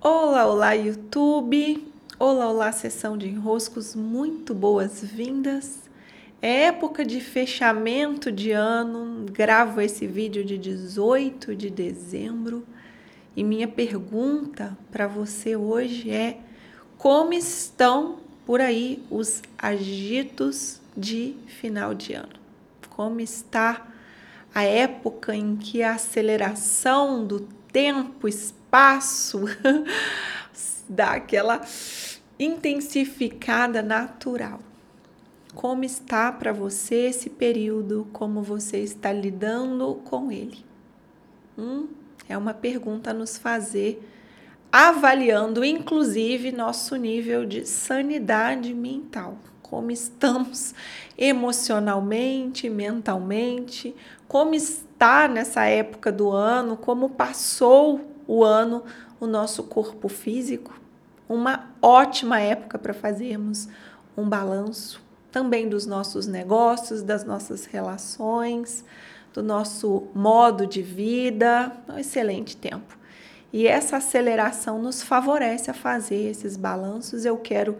Olá, olá, YouTube! Olá, olá, sessão de enroscos, muito boas-vindas. É época de fechamento de ano, gravo esse vídeo de 18 de dezembro e minha pergunta para você hoje é: como estão por aí os agitos de final de ano? Como está a época em que a aceleração do tempo, espaço, dá aquela intensificada natural. Como está para você esse período? Como você está lidando com ele? Hum, é uma pergunta a nos fazer, avaliando inclusive nosso nível de sanidade mental. Como estamos emocionalmente, mentalmente, como está nessa época do ano, como passou o ano o nosso corpo físico. Uma ótima época para fazermos um balanço também dos nossos negócios, das nossas relações, do nosso modo de vida. Um excelente tempo. E essa aceleração nos favorece a fazer esses balanços. Eu quero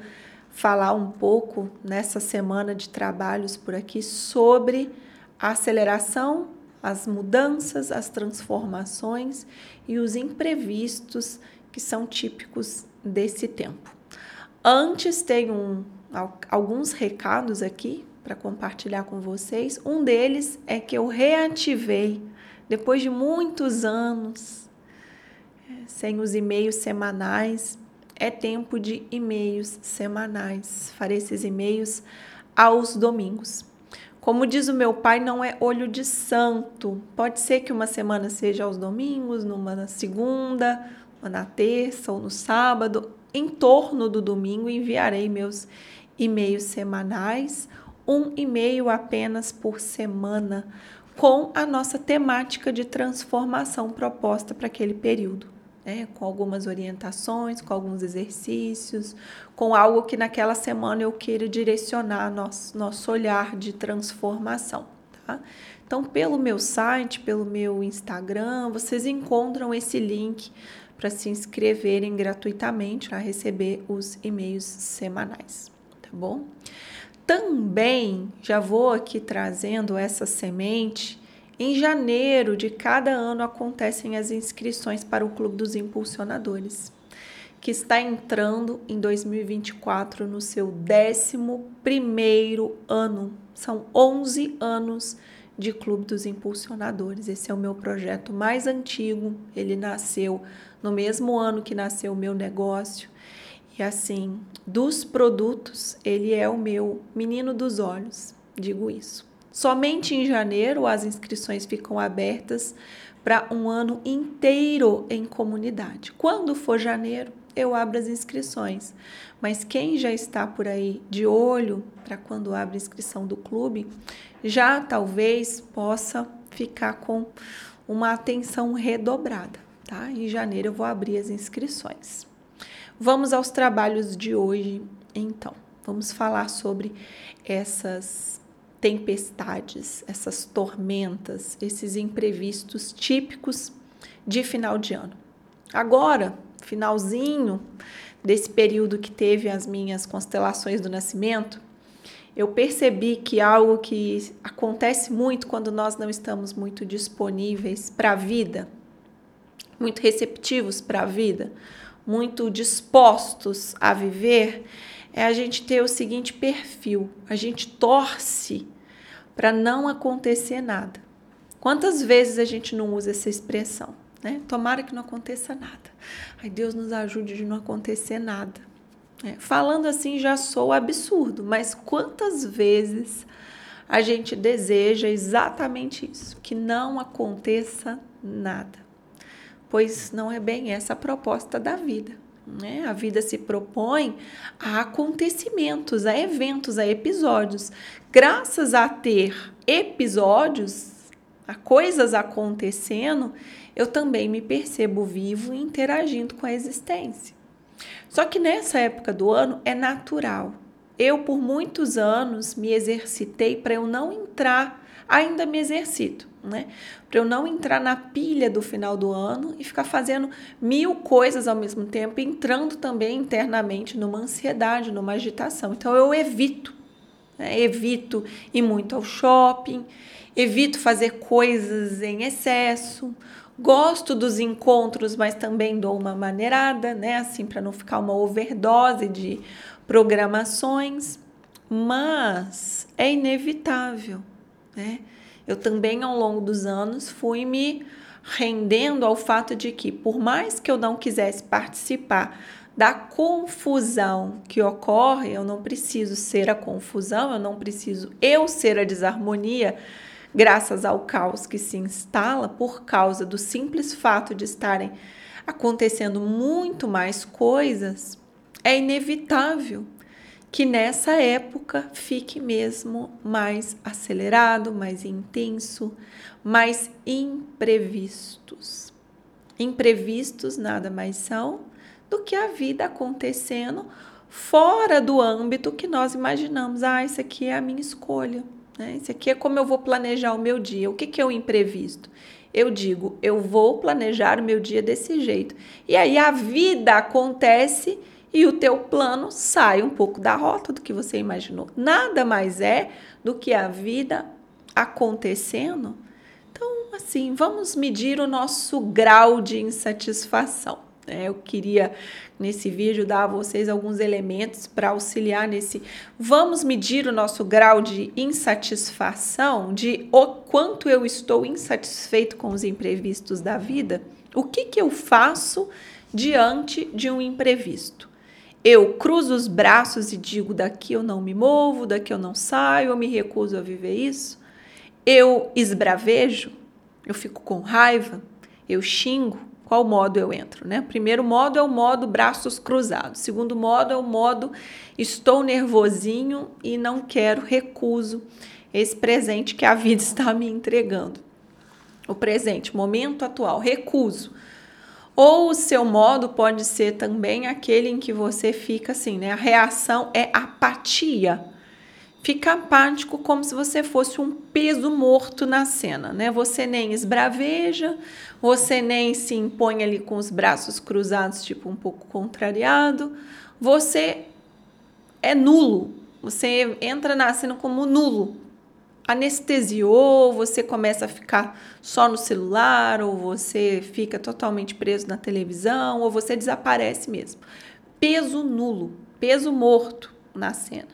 falar um pouco nessa semana de trabalhos por aqui sobre a aceleração as mudanças, as transformações e os imprevistos que são típicos desse tempo. Antes, tem um, alguns recados aqui para compartilhar com vocês. Um deles é que eu reativei, depois de muitos anos, é, sem os e-mails semanais, é tempo de e-mails semanais. Farei esses e-mails aos domingos. Como diz o meu pai, não é olho de santo. Pode ser que uma semana seja aos domingos, numa na segunda, uma na terça ou no sábado. Em torno do domingo enviarei meus e-mails semanais, um e-mail apenas por semana, com a nossa temática de transformação proposta para aquele período né, com algumas orientações, com alguns exercícios, com algo que naquela semana eu queira direcionar nosso, nosso olhar de transformação. Tá? Então, pelo meu site, pelo meu Instagram, vocês encontram esse link para se inscreverem gratuitamente para receber os e-mails semanais, tá bom? Também já vou aqui trazendo essa semente em janeiro de cada ano acontecem as inscrições para o Clube dos Impulsionadores, que está entrando em 2024 no seu 11 ano. São 11 anos de Clube dos Impulsionadores. Esse é o meu projeto mais antigo. Ele nasceu no mesmo ano que nasceu o meu negócio. E assim, dos produtos, ele é o meu menino dos olhos, digo isso. Somente em janeiro as inscrições ficam abertas para um ano inteiro em comunidade. Quando for janeiro, eu abro as inscrições. Mas quem já está por aí de olho para quando abre a inscrição do clube, já talvez possa ficar com uma atenção redobrada, tá? Em janeiro eu vou abrir as inscrições. Vamos aos trabalhos de hoje, então. Vamos falar sobre essas tempestades, essas tormentas, esses imprevistos típicos de final de ano. Agora, finalzinho desse período que teve as minhas constelações do nascimento, eu percebi que algo que acontece muito quando nós não estamos muito disponíveis para a vida, muito receptivos para a vida, muito dispostos a viver, é a gente ter o seguinte perfil: a gente torce para não acontecer nada. Quantas vezes a gente não usa essa expressão? Né? Tomara que não aconteça nada. Ai, Deus nos ajude de não acontecer nada. É, falando assim já sou absurdo, mas quantas vezes a gente deseja exatamente isso, que não aconteça nada? Pois não é bem essa a proposta da vida. Né? A vida se propõe a acontecimentos, a eventos, a episódios. Graças a ter episódios, a coisas acontecendo, eu também me percebo vivo e interagindo com a existência. Só que nessa época do ano é natural. Eu, por muitos anos, me exercitei para eu não entrar, ainda me exercito, né? Para eu não entrar na pilha do final do ano e ficar fazendo mil coisas ao mesmo tempo, entrando também internamente numa ansiedade, numa agitação. Então eu evito, né? evito ir muito ao shopping, evito fazer coisas em excesso. Gosto dos encontros, mas também dou uma maneirada, né? Assim, para não ficar uma overdose de programações. Mas é inevitável, né? Eu também, ao longo dos anos, fui me rendendo ao fato de que, por mais que eu não quisesse participar da confusão que ocorre, eu não preciso ser a confusão, eu não preciso eu ser a desarmonia, graças ao caos que se instala por causa do simples fato de estarem acontecendo muito mais coisas, é inevitável que nessa época fique mesmo mais acelerado, mais intenso, mais imprevistos. Imprevistos nada mais são do que a vida acontecendo fora do âmbito que nós imaginamos. Ah, isso aqui é a minha escolha. Né? Isso aqui é como eu vou planejar o meu dia. O que, que é o imprevisto? Eu digo, eu vou planejar o meu dia desse jeito. E aí a vida acontece e o teu plano sai um pouco da rota do que você imaginou. Nada mais é do que a vida acontecendo. Então, assim, vamos medir o nosso grau de insatisfação. Né? Eu queria nesse vídeo dar a vocês alguns elementos para auxiliar nesse. Vamos medir o nosso grau de insatisfação, de o quanto eu estou insatisfeito com os imprevistos da vida. O que, que eu faço diante de um imprevisto? Eu cruzo os braços e digo: daqui eu não me movo, daqui eu não saio, eu me recuso a viver isso. Eu esbravejo, eu fico com raiva, eu xingo. Qual modo eu entro, né? Primeiro modo é o modo braços cruzados. Segundo modo é o modo estou nervosinho e não quero, recuso esse presente que a vida está me entregando. O presente, momento atual, recuso ou o seu modo pode ser também aquele em que você fica assim, né? A reação é apatia. Fica apático como se você fosse um peso morto na cena, né? Você nem esbraveja, você nem se impõe ali com os braços cruzados, tipo um pouco contrariado. Você é nulo. Você entra na cena como nulo, anestesiou, você começa a ficar só no celular, ou você fica totalmente preso na televisão, ou você desaparece mesmo. Peso nulo, peso morto na cena.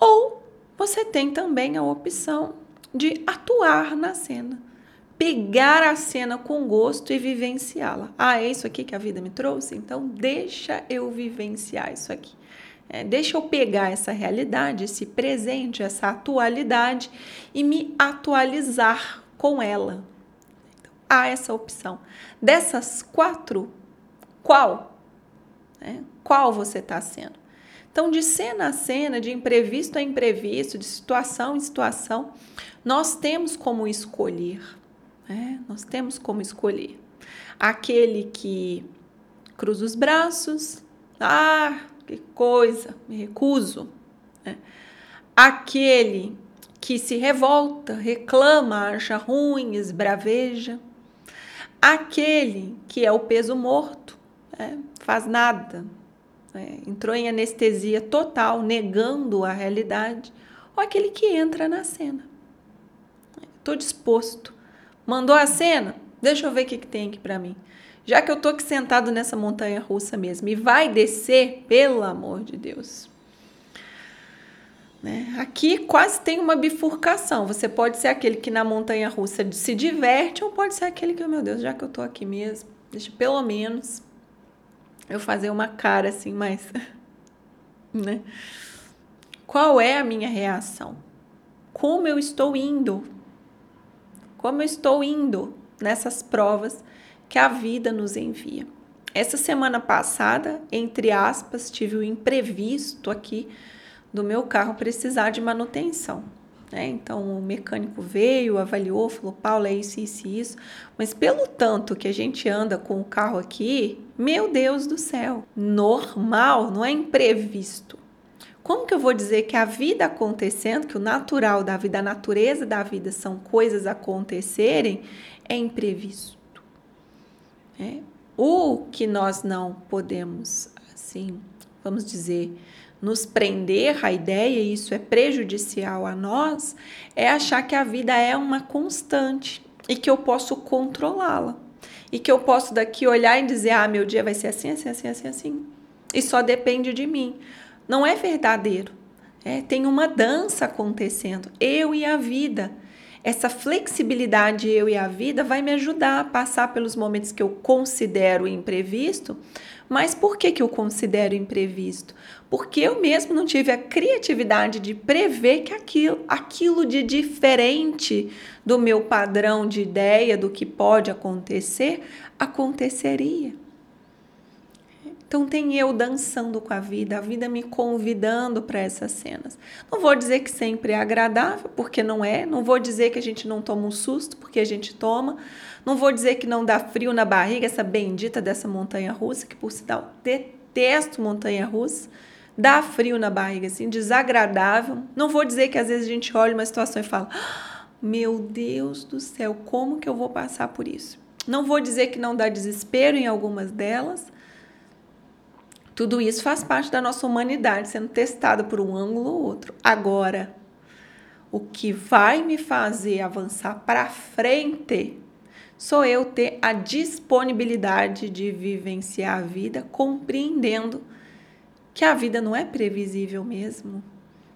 Ou você tem também a opção de atuar na cena, pegar a cena com gosto e vivenciá-la. Ah, é isso aqui que a vida me trouxe? Então deixa eu vivenciar isso aqui. É, deixa eu pegar essa realidade, esse presente, essa atualidade e me atualizar com ela. Então, há essa opção. Dessas quatro, qual? É, qual você está sendo? Então, de cena a cena, de imprevisto a imprevisto, de situação em situação, nós temos como escolher. Né? Nós temos como escolher. Aquele que cruza os braços, ah, que coisa, me recuso. Né? Aquele que se revolta, reclama, acha ruim, esbraveja. Aquele que é o peso morto, né? faz nada, né? entrou em anestesia total, negando a realidade. Ou aquele que entra na cena. Estou disposto. Mandou a cena? Deixa eu ver o que, que tem aqui para mim já que eu tô aqui sentado nessa montanha russa mesmo e vai descer, pelo amor de Deus. Né? Aqui quase tem uma bifurcação. Você pode ser aquele que na montanha russa se diverte, ou pode ser aquele que, meu Deus, já que eu tô aqui mesmo, deixa pelo menos eu fazer uma cara assim, mais. né? Qual é a minha reação? Como eu estou indo? Como eu estou indo nessas provas que a vida nos envia. Essa semana passada, entre aspas, tive o imprevisto aqui do meu carro precisar de manutenção. Né? Então o mecânico veio, avaliou, falou: Paulo, é isso, isso isso. Mas pelo tanto que a gente anda com o carro aqui, meu Deus do céu, normal, não é imprevisto. Como que eu vou dizer que a vida acontecendo, que o natural da vida, a natureza da vida são coisas acontecerem, é imprevisto? É. O que nós não podemos, assim, vamos dizer, nos prender à ideia, e isso é prejudicial a nós, é achar que a vida é uma constante e que eu posso controlá-la. E que eu posso daqui olhar e dizer: ah, meu dia vai ser assim, assim, assim, assim, assim. E só depende de mim. Não é verdadeiro. É, tem uma dança acontecendo, eu e a vida. Essa flexibilidade, eu e a vida, vai me ajudar a passar pelos momentos que eu considero imprevisto. Mas por que, que eu considero imprevisto? Porque eu mesmo não tive a criatividade de prever que aquilo, aquilo de diferente do meu padrão de ideia do que pode acontecer aconteceria. Então tem eu dançando com a vida, a vida me convidando para essas cenas. Não vou dizer que sempre é agradável, porque não é. Não vou dizer que a gente não toma um susto, porque a gente toma. Não vou dizer que não dá frio na barriga, essa bendita dessa montanha russa, que por sinal detesto montanha russa. Dá frio na barriga, assim, desagradável. Não vou dizer que às vezes a gente olha uma situação e fala: ah, Meu Deus do céu, como que eu vou passar por isso? Não vou dizer que não dá desespero em algumas delas, tudo isso faz parte da nossa humanidade sendo testada por um ângulo ou outro. Agora, o que vai me fazer avançar para frente sou eu ter a disponibilidade de vivenciar a vida compreendendo que a vida não é previsível mesmo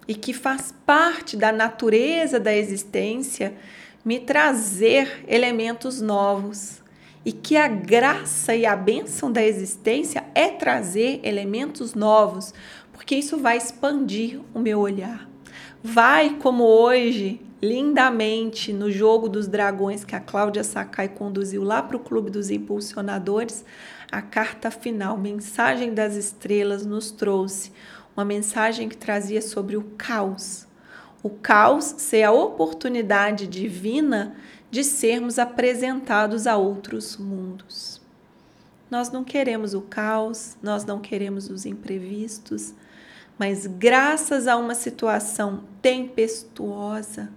e que faz parte da natureza da existência me trazer elementos novos e que a graça e a bênção da existência é trazer elementos novos, porque isso vai expandir o meu olhar. Vai, como hoje, lindamente, no jogo dos dragões que a Cláudia Sakai conduziu lá para o Clube dos Impulsionadores, a carta final, Mensagem das Estrelas, nos trouxe uma mensagem que trazia sobre o caos. O caos ser a oportunidade divina de sermos apresentados a outros mundos. Nós não queremos o caos, nós não queremos os imprevistos, mas graças a uma situação tempestuosa,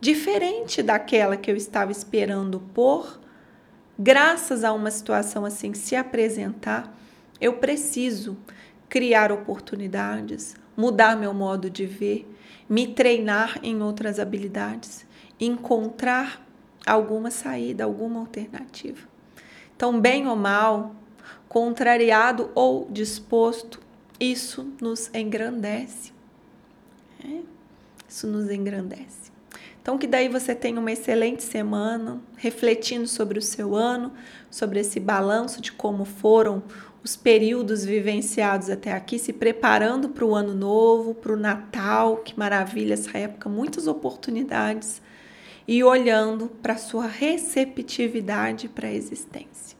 diferente daquela que eu estava esperando por, graças a uma situação assim se apresentar, eu preciso criar oportunidades, mudar meu modo de ver, me treinar em outras habilidades, encontrar alguma saída, alguma alternativa. Então, bem ou mal, contrariado ou disposto, isso nos engrandece. É? Isso nos engrandece. Então, que daí você tenha uma excelente semana, refletindo sobre o seu ano, sobre esse balanço de como foram os períodos vivenciados até aqui, se preparando para o ano novo, para o Natal, que maravilha essa época, muitas oportunidades e olhando para sua receptividade para a existência.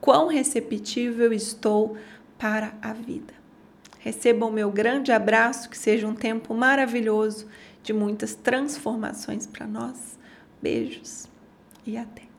Quão receptivo eu estou para a vida. Recebam meu grande abraço, que seja um tempo maravilhoso de muitas transformações para nós. Beijos e até.